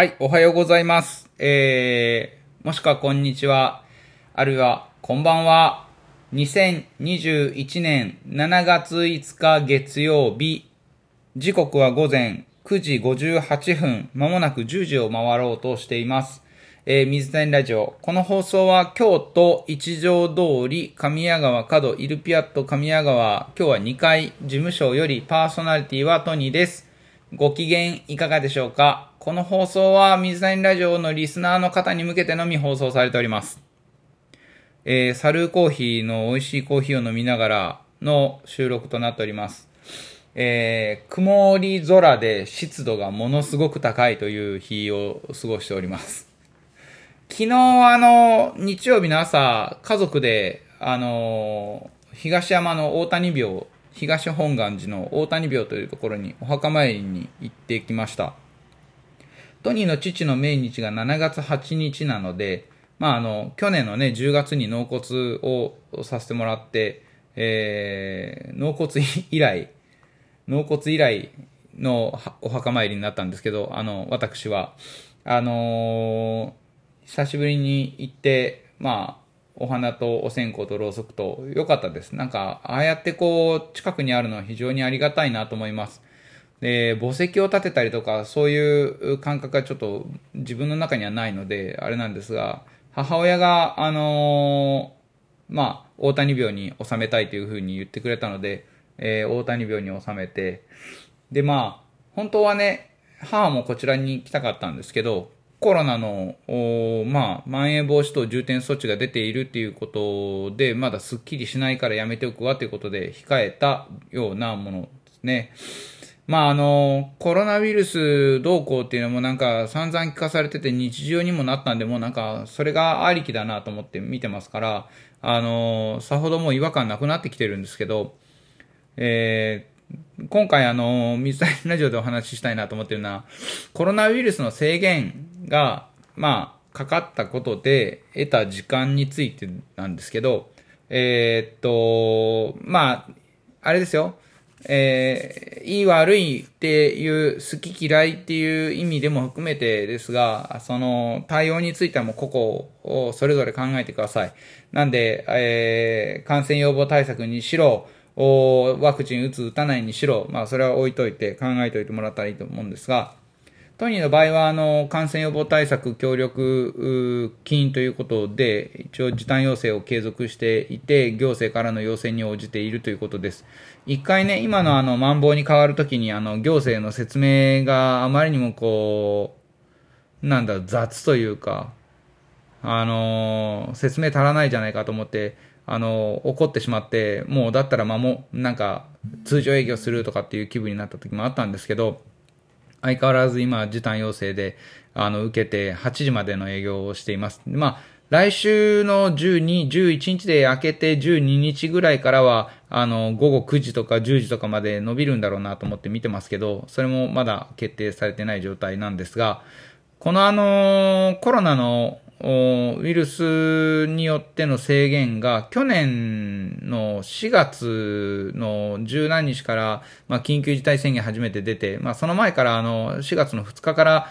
はい、おはようございます。えー、もしくはこんにちは、あるいはこんばんは。2021年7月5日月曜日、時刻は午前9時58分、まもなく10時を回ろうとしています。えー、水谷ラジオ。この放送は京都一条通り神谷川角イルピアット神谷川、今日は2階事務所よりパーソナリティはトニーです。ご機嫌いかがでしょうか？この放送は水谷ラジオのリスナーの方に向けてのみ放送されております。えー、サルーコーヒーの美味しいコーヒーを飲みながらの収録となっております。えー、曇り空で湿度がものすごく高いという日を過ごしております。昨日、あの、日曜日の朝、家族で、あの、東山の大谷廟、東本願寺の大谷廟というところにお墓参りに行ってきました。トニーの父の命日が7月8日なので、まあ、あの、去年のね、10月に納骨をさせてもらって、えー、納骨以来、納骨以来のお墓参りになったんですけど、あの、私は、あのー久しぶりに行って、まあ、お花とお線香とろうそくと良かったです。なんか、ああやってこう、近くにあるのは非常にありがたいなと思います。で、墓石を建てたりとか、そういう感覚がちょっと自分の中にはないので、あれなんですが、母親が、あのーまあ、大谷病に収めたいというふうに言ってくれたので、えー大谷病に収めて、で、まあ、本当はね、母もこちらに来たかったんですけど、コロナの、まあ、まん延防止等重点措置が出ているっていうことで、まだすっきりしないからやめておくわということで控えたようなものですね。まあ、あの、コロナウイルス動向っていうのもなんか散々聞かされてて日常にもなったんで、もうなんかそれがありきだなと思って見てますから、あの、さほどもう違和感なくなってきてるんですけど、えー今回あの、水谷ラジオでお話ししたいなと思ってるのは、コロナウイルスの制限が、まあ、かかったことで得た時間についてなんですけど、えーっと、まあ、あれですよ。えーいい悪いっていう好き嫌いっていう意味でも含めてですが、その対応についてはもう個々をそれぞれ考えてください。なんで、えー感染予防対策にしろ、おワクチン打つ打たないにしろ、まあそれは置いといて考えておいてもらったらいいと思うんですが、トニーの場合は、あの、感染予防対策協力金ということで、一応時短要請を継続していて、行政からの要請に応じているということです。一回ね、今のあの、マンボウに変わるときに、あの、行政の説明があまりにもこう、なんだ、雑というか、あの説明足らないじゃないかと思って、あの怒ってしまって、もうだったらまも、なんか、通常営業するとかっていう気分になった時もあったんですけど、相変わらず今、時短要請で、あの、受けて8時までの営業をしています。まあ、来週の12、11日で明けて12日ぐらいからは、あの、午後9時とか10時とかまで伸びるんだろうなと思って見てますけど、それもまだ決定されてない状態なんですが、このあの、コロナのウイルスによっての制限が去年の4月の十何日から、まあ、緊急事態宣言初めて出て、まあ、その前からあの4月の2日から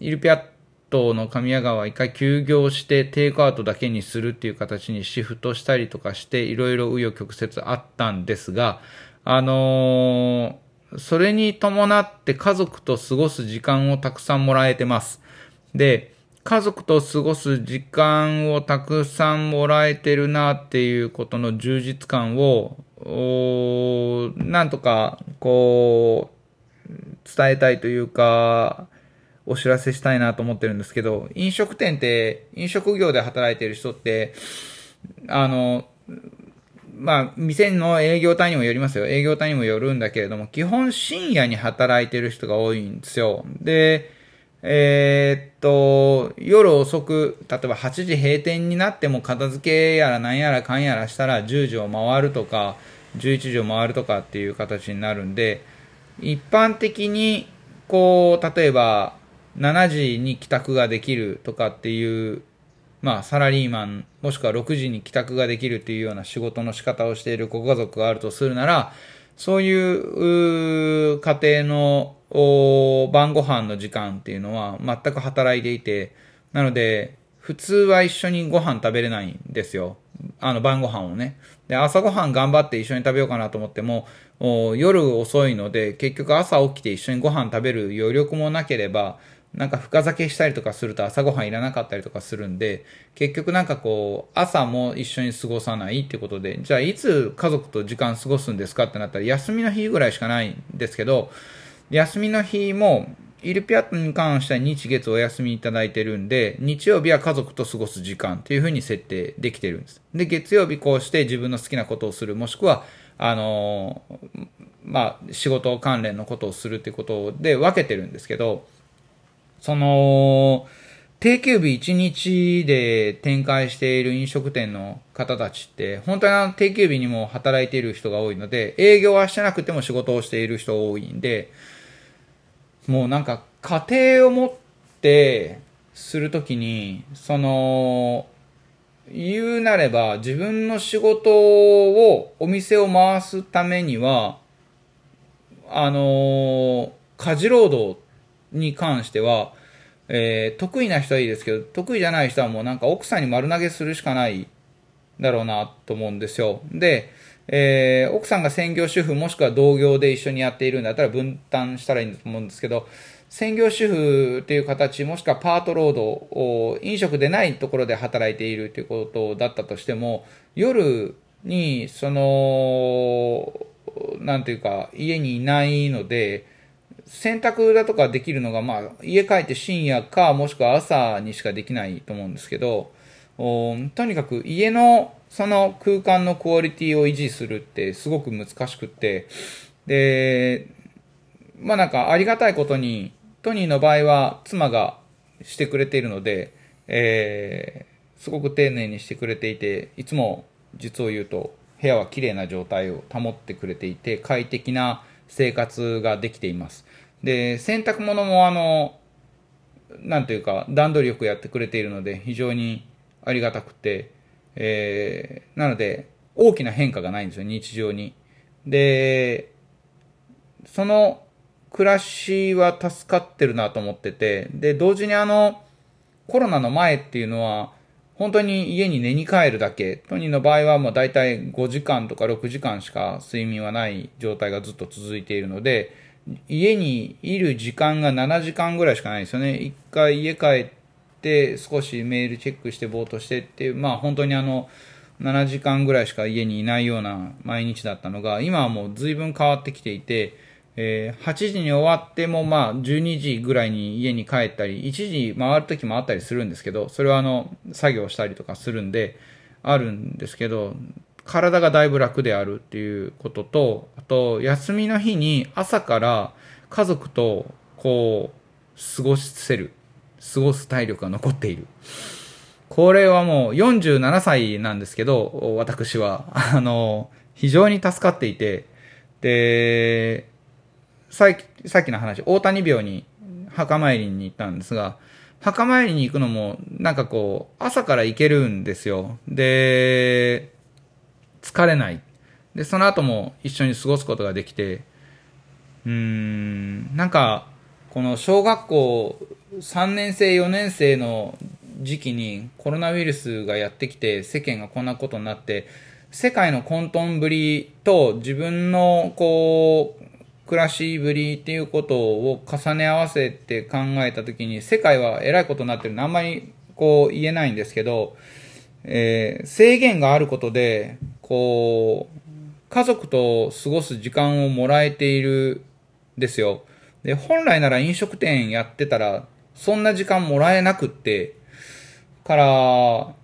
イルピアットの神谷川は一回休業してテイクアウトだけにするっていう形にシフトしたりとかしていろいろ紆余曲折あったんですが、あのーそれに伴って家族と過ごす時間をたくさんもらえてます。で、家族と過ごす時間をたくさんもらえてるなっていうことの充実感を、なんとか、こう、伝えたいというか、お知らせしたいなと思ってるんですけど、飲食店って、飲食業で働いてる人って、あの、まあ、店の営業単位にもよりますよ。営業単位にもよるんだけれども、基本深夜に働いてる人が多いんですよ。で、えーっと、夜遅く、例えば8時閉店になっても片付けやら何やらかんやらしたら10時を回るとか、11時を回るとかっていう形になるんで、一般的に、こう、例えば、7時に帰宅ができるとかっていう、まあ、サラリーマン、もしくは6時に帰宅ができるっていうような仕事の仕方をしているご家族があるとするなら、そういう家庭の晩ご飯の時間っていうのは全く働いていて、なので、普通は一緒にご飯食べれないんですよ。あの晩ご飯をね。で、朝ごはん頑張って一緒に食べようかなと思っても、夜遅いので、結局朝起きて一緒にご飯食べる余力もなければ、なんか深酒したりとかすると朝ごはんいらなかったりとかするんで、結局なんかこう、朝も一緒に過ごさないってことで、じゃあいつ家族と時間過ごすんですかってなったら、休みの日ぐらいしかないんですけど、休みの日も、イルピアットに関しては日月お休みいただいてるんで、日曜日は家族と過ごす時間っていう風に設定できてるんです。で、月曜日こうして自分の好きなことをする、もしくは、あのまあ、仕事関連のことをするってことで分けてるんですけど、その、定休日1日で展開している飲食店の方たちって、本当にあの定休日にも働いている人が多いので、営業はしてなくても仕事をしている人多いんで、もうなんか家庭を持ってするときに、その、言うなれば自分の仕事を、お店を回すためには、あの、家事労働に関しては、えー、得意な人はいいですけど、得意じゃない人はもうなんか奥さんに丸投げするしかないだろうなと思うんですよ。で、えー、奥さんが専業主婦もしくは同業で一緒にやっているんだったら分担したらいいんだと思うんですけど、専業主婦という形、もしくはパート労働を飲食でないところで働いているということだったとしても、夜に、その、なんていうか、家にいないので、洗濯だとかできるのが、まあ、家帰って深夜か、もしくは朝にしかできないと思うんですけど、おとにかく家のその空間のクオリティを維持するってすごく難しくって、で、まあなんかありがたいことに、トニーの場合は妻がしてくれているので、えー、すごく丁寧にしてくれていて、いつも実を言うと部屋は綺麗な状態を保ってくれていて、快適な生活ができています。で、洗濯物もあの、なんというか段取りよくやってくれているので非常にありがたくて、えー、なので、大きな変化がないんですよ、日常に。で、その暮らしは助かってるなと思ってて、で、同時にあの、コロナの前っていうのは、本当に家に寝に帰るだけ。トニーの場合はもう大体5時間とか6時間しか睡眠はない状態がずっと続いているので、家にいる時間が7時間ぐらいしかないですよね。一回家帰って少しメールチェックしてぼーっとしてっていう、まあ本当にあの、7時間ぐらいしか家にいないような毎日だったのが、今はもう随分変わってきていて、えー、8時に終わってもまあ12時ぐらいに家に帰ったり、1時回る時もあったりするんですけど、それはあの、作業したりとかするんで、あるんですけど、体がだいぶ楽であるっていうことと、あと、休みの日に朝から家族とこう、過ごせる。過ごす体力が残っている。これはもう47歳なんですけど、私は、あの、非常に助かっていて、で、さっき、さっきの話、大谷病に墓参りに行ったんですが、墓参りに行くのも、なんかこう、朝から行けるんですよ。で、疲れない。で、その後も一緒に過ごすことができて、うーん、なんか、この小学校3年生、4年生の時期にコロナウイルスがやってきて世間がこんなことになって、世界の混沌ぶりと自分のこう、暮らしぶりっていうことを重ね合わせて考えたときに、世界は偉いことになってるのあんまりこう言えないんですけど、えー、制限があることで、こう、家族と過ごす時間をもらえているんですよ。で、本来なら飲食店やってたら、そんな時間もらえなくって、から、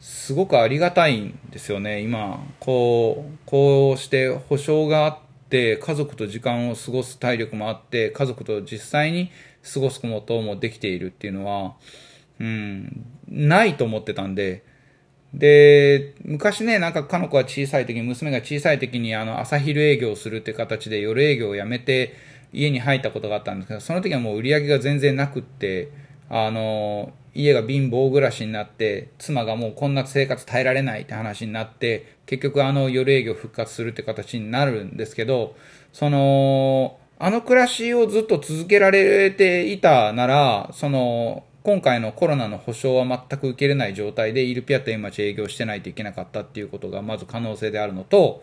すごくありがたいんですよね、今。こう、こうして保証があって、家族と時間を過ごす体力もあって、家族と実際に過ごすこともできているっていうのは、うん、ないと思ってたんで、で、昔ね、なんかかの子は小さい時に、娘が小さい時にあの朝昼営業をするって形で夜営業をやめて家に入ったことがあったんですけど、その時はもう売り上げが全然なくって、あの、家が貧乏暮らしになって、妻がもうこんな生活耐えられないって話になって、結局あの夜営業復活するって形になるんですけど、その、あの暮らしをずっと続けられていたなら、その、今回のコロナの保証は全く受けれない状態でイルピアット今町営業してないといけなかったっていうことがまず可能性であるのと、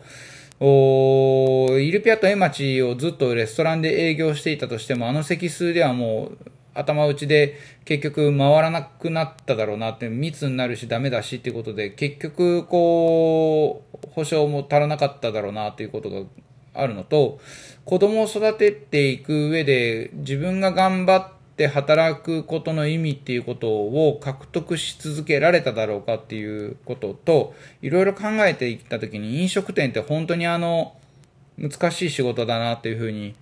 おイルピアットエマチをずっとレストランで営業していたとしても、あの席数ではもう頭打ちで結局回らなくなっただろうなって、密になるしダメだしっていうことで、結局こう、保証も足らなかっただろうなっていうことがあるのと、子供を育てていく上で自分が頑張って働くことの意味っていうことを獲得し続けられただろうかっていうことと、いろいろ考えていったときに飲食店って本当にあの、難しい仕事だなっていうふうに、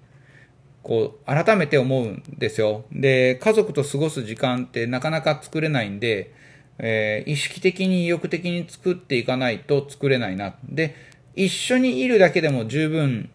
こう、改めて思うんですよ。で、家族と過ごす時間ってなかなか作れないんで、えー、意識的に意欲的に作っていかないと作れないな。で、一緒にいるだけでも十分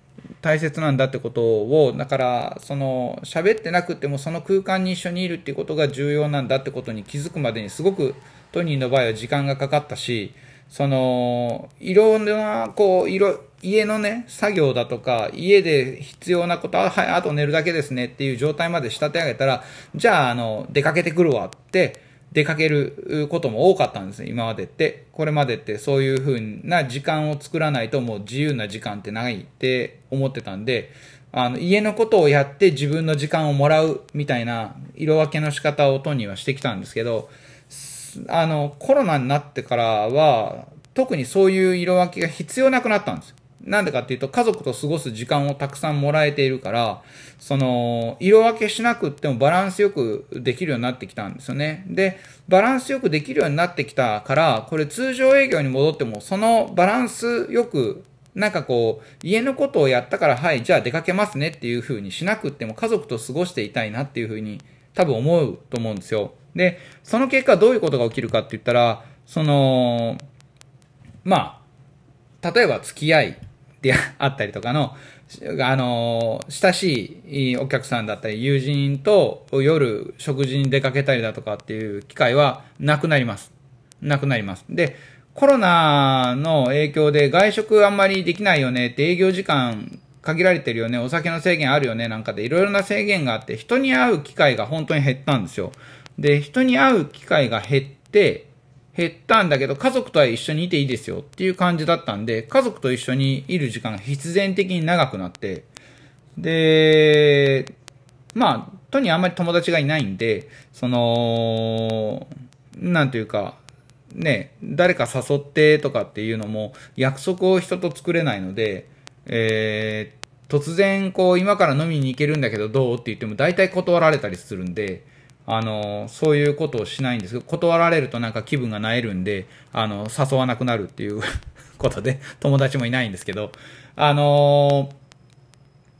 大切なんだってことを、だから、その、喋ってなくてもその空間に一緒にいるっていうことが重要なんだってことに気づくまでにすごくトニーの場合は時間がかかったし、その、いろんな、こう、いろ、家のね、作業だとか、家で必要なことは、はい、あと寝るだけですねっていう状態まで仕立て上げたら、じゃあ、あの、出かけてくるわって、出かけることも多かったんですね、今までって。これまでってそういう風な時間を作らないともう自由な時間ってないって思ってたんで、あの、家のことをやって自分の時間をもらうみたいな色分けの仕方をトニーはしてきたんですけど、あの、コロナになってからは、特にそういう色分けが必要なくなったんですよ。なんでかっていうと、家族と過ごす時間をたくさんもらえているから、その、色分けしなくってもバランスよくできるようになってきたんですよね。で、バランスよくできるようになってきたから、これ通常営業に戻っても、そのバランスよく、なんかこう、家のことをやったから、はい、じゃあ出かけますねっていう風にしなくっても、家族と過ごしていたいなっていう風に、多分思うと思うんですよ。で、その結果どういうことが起きるかって言ったら、その、まあ、例えば付き合いであったりとかの、あの、親しいお客さんだったり、友人と夜食事に出かけたりだとかっていう機会はなくなります。なくなります。で、コロナの影響で外食あんまりできないよねって営業時間限られてるよね、お酒の制限あるよねなんかでいろいろな制限があって人に会う機会が本当に減ったんですよ。で、人に会う機会が減って、減ったんだけど、家族とは一緒にいていいですよっていう感じだったんで、家族と一緒にいる時間が必然的に長くなって、で、まあ、とにあんまり友達がいないんで、その、なんていうか、ね、誰か誘ってとかっていうのも約束を人と作れないので、えー、突然こう今から飲みに行けるんだけどどうって言っても大体断られたりするんで、あの、そういうことをしないんですけど、断られるとなんか気分がなえるんで、あの、誘わなくなるっていう ことで、友達もいないんですけど、あの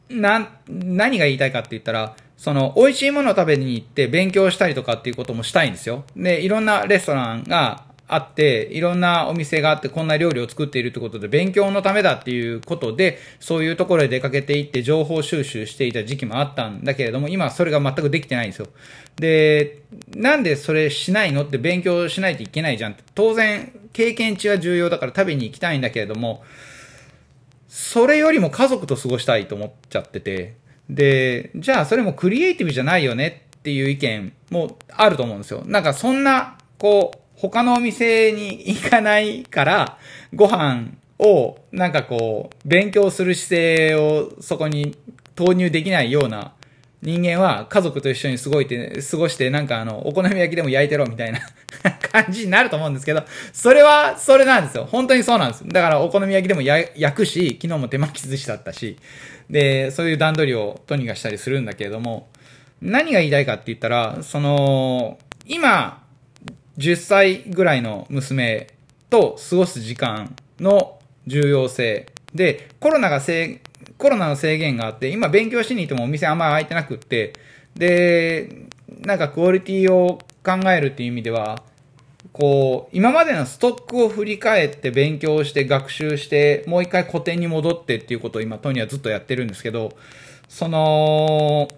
な、何が言いたいかって言ったら、その、美味しいものを食べに行って勉強したりとかっていうこともしたいんですよ。で、いろんなレストランがあって、いろんなお店があって、こんな料理を作っているってことで、勉強のためだっていうことで、そういうところへ出かけていって情報収集していた時期もあったんだけれども、今それが全くできてないんですよ。で、なんでそれしないのって勉強しないといけないじゃん。当然、経験値は重要だから食べに行きたいんだけれども、それよりも家族と過ごしたいと思っちゃってて、で、じゃあそれもクリエイティブじゃないよねっていう意見もあると思うんですよ。なんかそんな、こう、他のお店に行かないから、ご飯を、なんかこう、勉強する姿勢をそこに投入できないような人間は家族と一緒に過ごいて、過ごして、なんかあの、お好み焼きでも焼いてろみたいな 感じになると思うんですけど、それは、それなんですよ。本当にそうなんです。だからお好み焼きでも焼くし、昨日も手巻き寿司だったし、で、そういう段取りをトニがしたりするんだけれども、何が言いたいかって言ったら、その、今、10歳ぐらいの娘と過ごす時間の重要性で、コロナがせコロナの制限があって、今勉強しに行ってもお店あんまり開いてなくって、で、なんかクオリティを考えるっていう意味では、こう、今までのストックを振り返って勉強して学習して、もう一回古典に戻ってっていうことを今トニーはずっとやってるんですけど、その、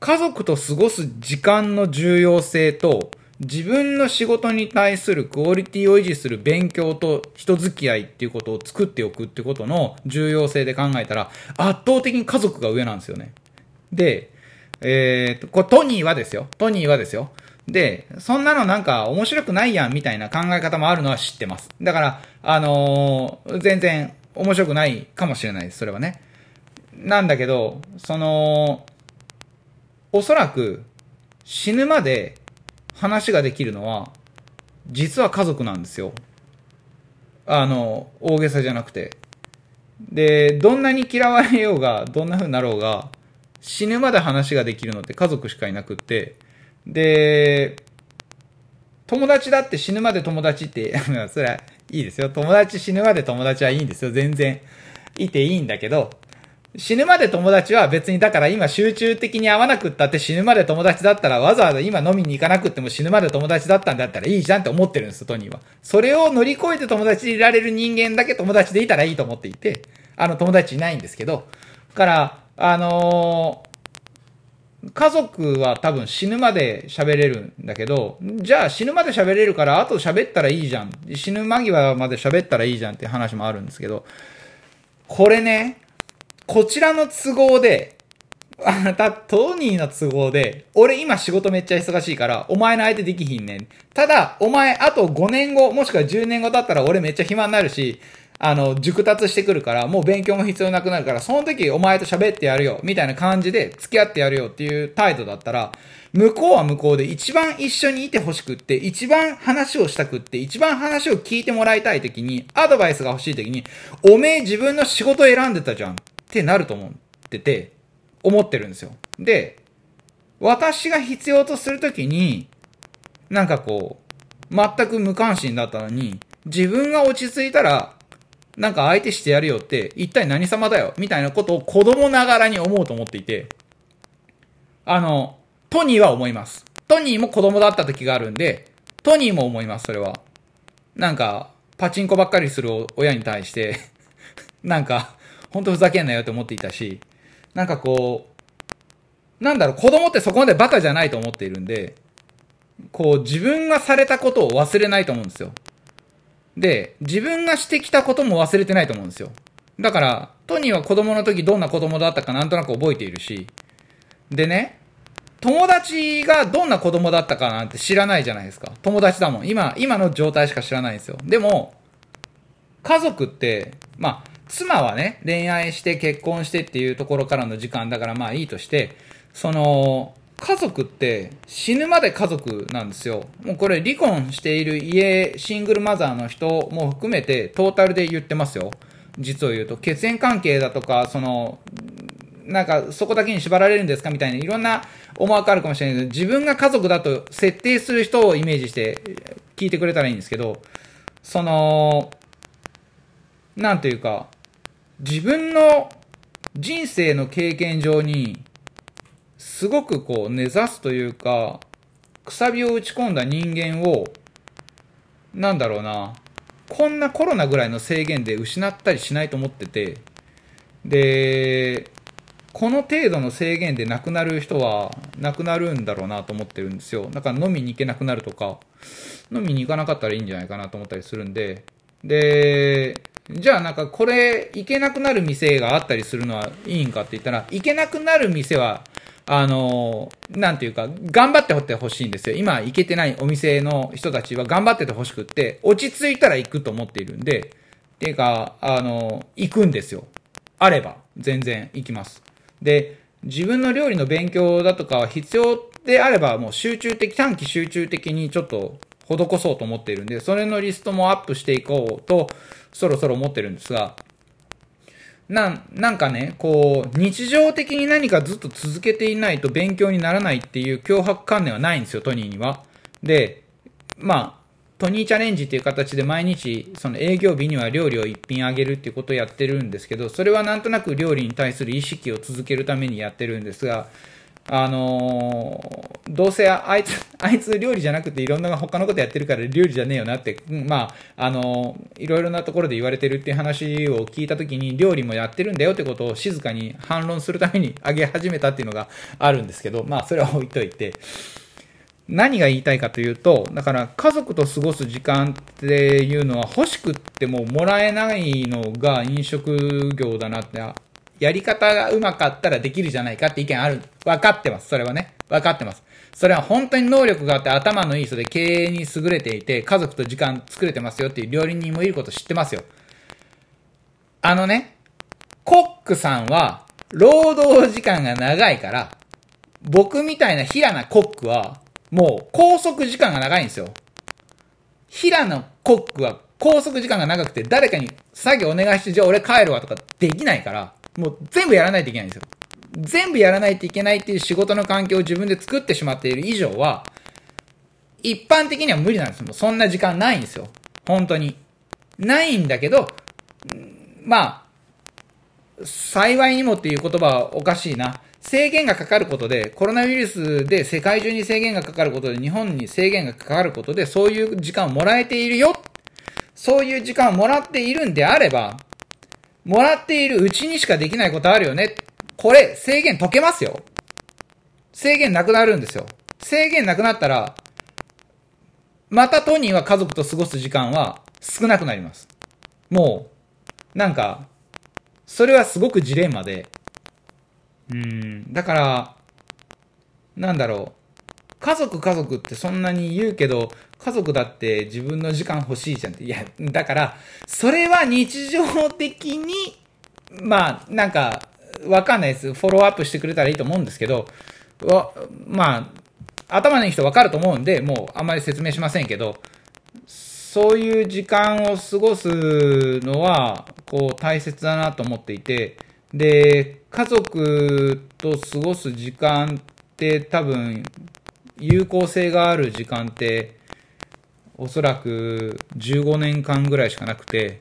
家族と過ごす時間の重要性と、自分の仕事に対するクオリティを維持する勉強と人付き合いっていうことを作っておくってことの重要性で考えたら、圧倒的に家族が上なんですよね。で、えー、と、こトニーはですよ。トニーはですよ。で、そんなのなんか面白くないやんみたいな考え方もあるのは知ってます。だから、あのー、全然面白くないかもしれないです。それはね。なんだけど、その、おそらく死ぬまで話ができるのは、実は家族なんですよ。あの、大げさじゃなくて。で、どんなに嫌われようが、どんな風になろうが、死ぬまで話ができるのって家族しかいなくって、で、友達だって死ぬまで友達って、それはいいですよ。友達死ぬまで友達はいいんですよ。全然。いていいんだけど、死ぬまで友達は別にだから今集中的に会わなくったって死ぬまで友達だったらわざわざ今飲みに行かなくっても死ぬまで友達だったんだったらいいじゃんって思ってるんです、トニーは。それを乗り越えて友達でいられる人間だけ友達でいたらいいと思っていて、あの友達いないんですけど、から、あのー、家族は多分死ぬまで喋れるんだけど、じゃあ死ぬまで喋れるから後喋ったらいいじゃん。死ぬ間際まで喋ったらいいじゃんって話もあるんですけど、これね、こちらの都合で、あた、トニーの都合で、俺今仕事めっちゃ忙しいから、お前の相手できひんねん。ただ、お前あと5年後、もしくは10年後だったら俺めっちゃ暇になるし、あの、熟達してくるから、もう勉強も必要なくなるから、その時お前と喋ってやるよ、みたいな感じで付き合ってやるよっていう態度だったら、向こうは向こうで一番一緒にいてほしくって、一番話をしたくって、一番話を聞いてもらいたい時に、アドバイスが欲しい時に、おめえ自分の仕事選んでたじゃん。ってなると思ってて、思ってるんですよ。で、私が必要とするときに、なんかこう、全く無関心だったのに、自分が落ち着いたら、なんか相手してやるよって、一体何様だよみたいなことを子供ながらに思うと思っていて、あの、トニーは思います。トニーも子供だった時があるんで、トニーも思います、それは。なんか、パチンコばっかりする親に対して なんか、ほんとふざけんなよって思っていたし、なんかこう、なんだろう、子供ってそこまでバカじゃないと思っているんで、こう、自分がされたことを忘れないと思うんですよ。で、自分がしてきたことも忘れてないと思うんですよ。だから、トニーは子供の時どんな子供だったかなんとなく覚えているし、でね、友達がどんな子供だったかなんて知らないじゃないですか。友達だもん。今、今の状態しか知らないんですよ。でも、家族って、まあ、妻はね、恋愛して結婚してっていうところからの時間だからまあいいとして、その、家族って死ぬまで家族なんですよ。もうこれ離婚している家、シングルマザーの人も含めてトータルで言ってますよ。実を言うと。血縁関係だとか、その、なんかそこだけに縛られるんですかみたいないろんな思惑あるかもしれないけど、自分が家族だと設定する人をイメージして聞いてくれたらいいんですけど、その、なんというか、自分の人生の経験上に、すごくこう根ざすというか、くさびを打ち込んだ人間を、なんだろうな、こんなコロナぐらいの制限で失ったりしないと思ってて、で、この程度の制限で亡くなる人は亡くなるんだろうなと思ってるんですよ。だから飲みに行けなくなるとか、飲みに行かなかったらいいんじゃないかなと思ったりするんで、で、じゃあなんかこれ行けなくなる店があったりするのはいいんかって言ったら、行けなくなる店は、あの、なんていうか、頑張ってほってほしいんですよ。今行けてないお店の人たちは頑張っててほしくって、落ち着いたら行くと思っているんで、っていうか、あの、行くんですよ。あれば、全然行きます。で、自分の料理の勉強だとかは必要であれば、もう集中的、短期集中的にちょっと施そうと思っているんで、それのリストもアップしていこうと、そろそろ思ってるんですが、な、なんかね、こう、日常的に何かずっと続けていないと勉強にならないっていう脅迫観念はないんですよ、トニーには。で、まあ、トニーチャレンジっていう形で毎日、その営業日には料理を一品あげるっていうことをやってるんですけど、それはなんとなく料理に対する意識を続けるためにやってるんですが、あのー、どうせあいつ、あいつ料理じゃなくていろんな他のことやってるから料理じゃねえよなって、うん、まあ、あのー、いろいろなところで言われてるっていう話を聞いたときに料理もやってるんだよってことを静かに反論するために上げ始めたっていうのがあるんですけど、まあ、それは置いといて。何が言いたいかというと、だから家族と過ごす時間っていうのは欲しくってももらえないのが飲食業だなって、やり方がうまかったらできるじゃないかって意見ある。分かってます。それはね。分かってます。それは本当に能力があって頭のいい人で経営に優れていて、家族と時間作れてますよっていう料理人もいること知ってますよ。あのね、コックさんは、労働時間が長いから、僕みたいな平なコックは、もう拘束時間が長いんですよ。平野コックは拘束時間が長くて誰かに作業お願いして、じゃあ俺帰るわとかできないから、もう全部やらないといけないんですよ。全部やらないといけないっていう仕事の環境を自分で作ってしまっている以上は、一般的には無理なんですよ。もうそんな時間ないんですよ。本当に。ないんだけど、まあ、幸いにもっていう言葉はおかしいな。制限がかかることで、コロナウイルスで世界中に制限がかかることで、日本に制限がかかることで、そういう時間をもらえているよ。そういう時間をもらっているんであれば、もらっているうちにしかできないことあるよね。これ、制限解けますよ。制限なくなるんですよ。制限なくなったら、またトニーは家族と過ごす時間は少なくなります。もう、なんか、それはすごくジレンマで、うん、だから、なんだろう。家族家族ってそんなに言うけど、家族だって自分の時間欲しいじゃんって。いや、だから、それは日常的に、まあ、なんか、わかんないです。フォローアップしてくれたらいいと思うんですけど、わ、まあ、頭のいい人わかると思うんで、もうあんまり説明しませんけど、そういう時間を過ごすのは、こう、大切だなと思っていて、で、家族と過ごす時間って多分、有効性がある時間って、おそらく15年間ぐらいしかなくて、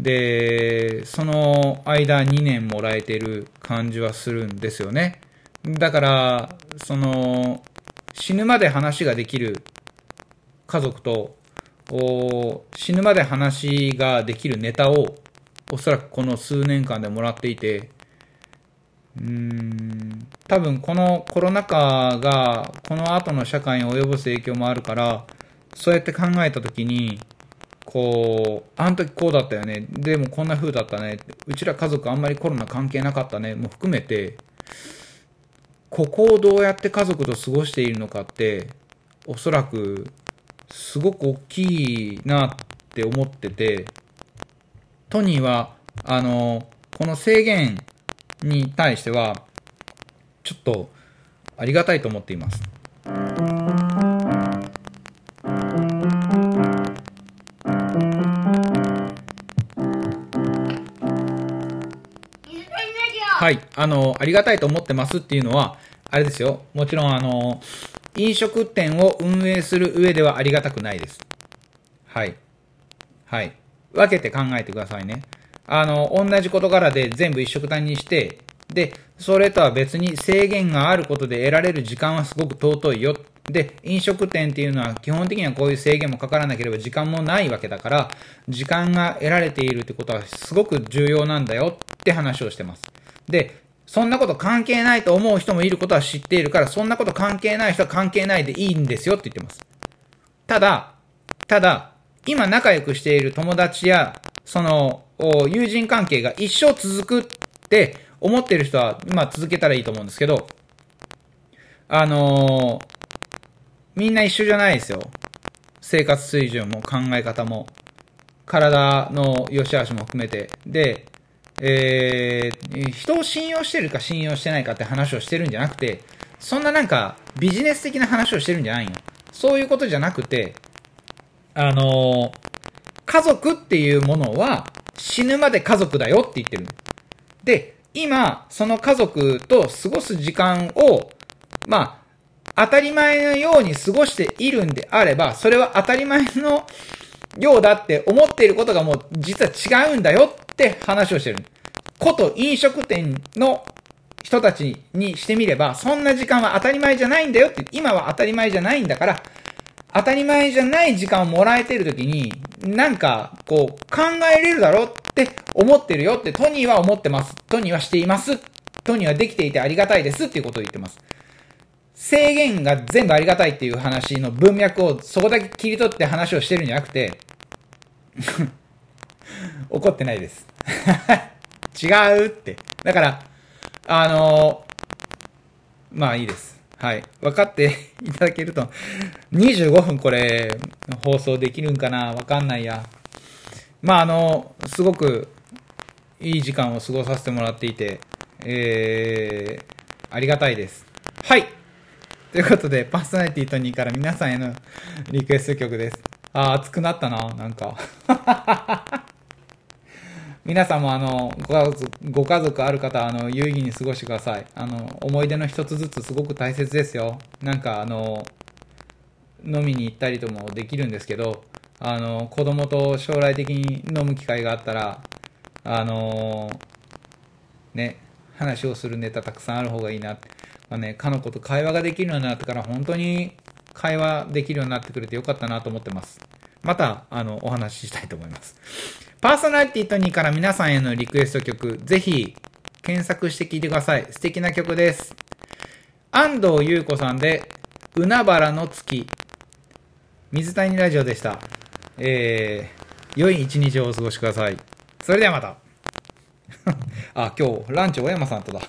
で、その間2年もらえてる感じはするんですよね。だから、その、死ぬまで話ができる家族と、死ぬまで話ができるネタを、おそらくこの数年間でもらっていて、うーん、多分このコロナ禍がこの後の社会に及ぼす影響もあるから、そうやって考えたときに、こう、あの時こうだったよね。でもこんな風だったね。うちら家族あんまりコロナ関係なかったね。も含めて、ここをどうやって家族と過ごしているのかって、おそらく、すごく大きいなって思ってて、トニーは、あの、この制限に対しては、ちょっとありがたいと思っています。はい、あの、ありがたいと思ってますっていうのは、あれですよ。もちろん、あの、飲食店を運営する上ではありがたくないです。はい。はい。分けて考えてくださいね。あの、同じ事柄で全部一色単にして、で、それとは別に制限があることで得られる時間はすごく尊いよ。で、飲食店っていうのは基本的にはこういう制限もかからなければ時間もないわけだから、時間が得られているってことはすごく重要なんだよって話をしてます。で、そんなこと関係ないと思う人もいることは知っているから、そんなこと関係ない人は関係ないでいいんですよって言ってます。ただ、ただ、今仲良くしている友達や、その、友人関係が一生続くって思ってる人は、まあ続けたらいいと思うんですけど、あのー、みんな一緒じゃないですよ。生活水準も考え方も、体の良し悪しも含めて。で、えー、人を信用してるか信用してないかって話をしてるんじゃなくて、そんななんかビジネス的な話をしてるんじゃないよ。そういうことじゃなくて、あのー、家族っていうものは死ぬまで家族だよって言ってる。で、今、その家族と過ごす時間を、まあ、当たり前のように過ごしているんであれば、それは当たり前のようだって思っていることがもう実は違うんだよって話をしてる。こと飲食店の人たちにしてみれば、そんな時間は当たり前じゃないんだよって、今は当たり前じゃないんだから、当たり前じゃない時間をもらえてる時に、なんか、こう、考えれるだろうって思ってるよってトニーは思ってます。トニーはしています。トニーはできていてありがたいですっていうことを言ってます。制限が全部ありがたいっていう話の文脈をそこだけ切り取って話をしてるんじゃなくて、怒ってないです。違うって。だから、あのまあいいです。はい。分かって いただけると、25分これ、放送できるんかな？わかんないや。まああの、すごくいい時間を過ごさせてもらっていて、えー、ありがたいです。はい。ということで、パーソナリティトニーから皆さんへのリクエスト曲です。あー、熱くなったな、なんか。皆さんもあの、ご家族、ご家族ある方あの、有意義に過ごしてください。あの、思い出の一つずつすごく大切ですよ。なんかあの、飲みに行ったりともできるんですけど、あの、子供と将来的に飲む機会があったら、あのね、話をするネタたくさんある方がいいなって。まあね、かの子と会話ができるようになってから本当に会話できるようになってくれてよかったなと思ってます。また、あの、お話ししたいと思います。パーソナリティトニーから皆さんへのリクエスト曲、ぜひ検索して聴いてください。素敵な曲です。安藤優子さんで、海原の月。水谷ラジオでした。えー、良い一日をお過ごしください。それではまた。あ、今日、ランチ小山さんとだ。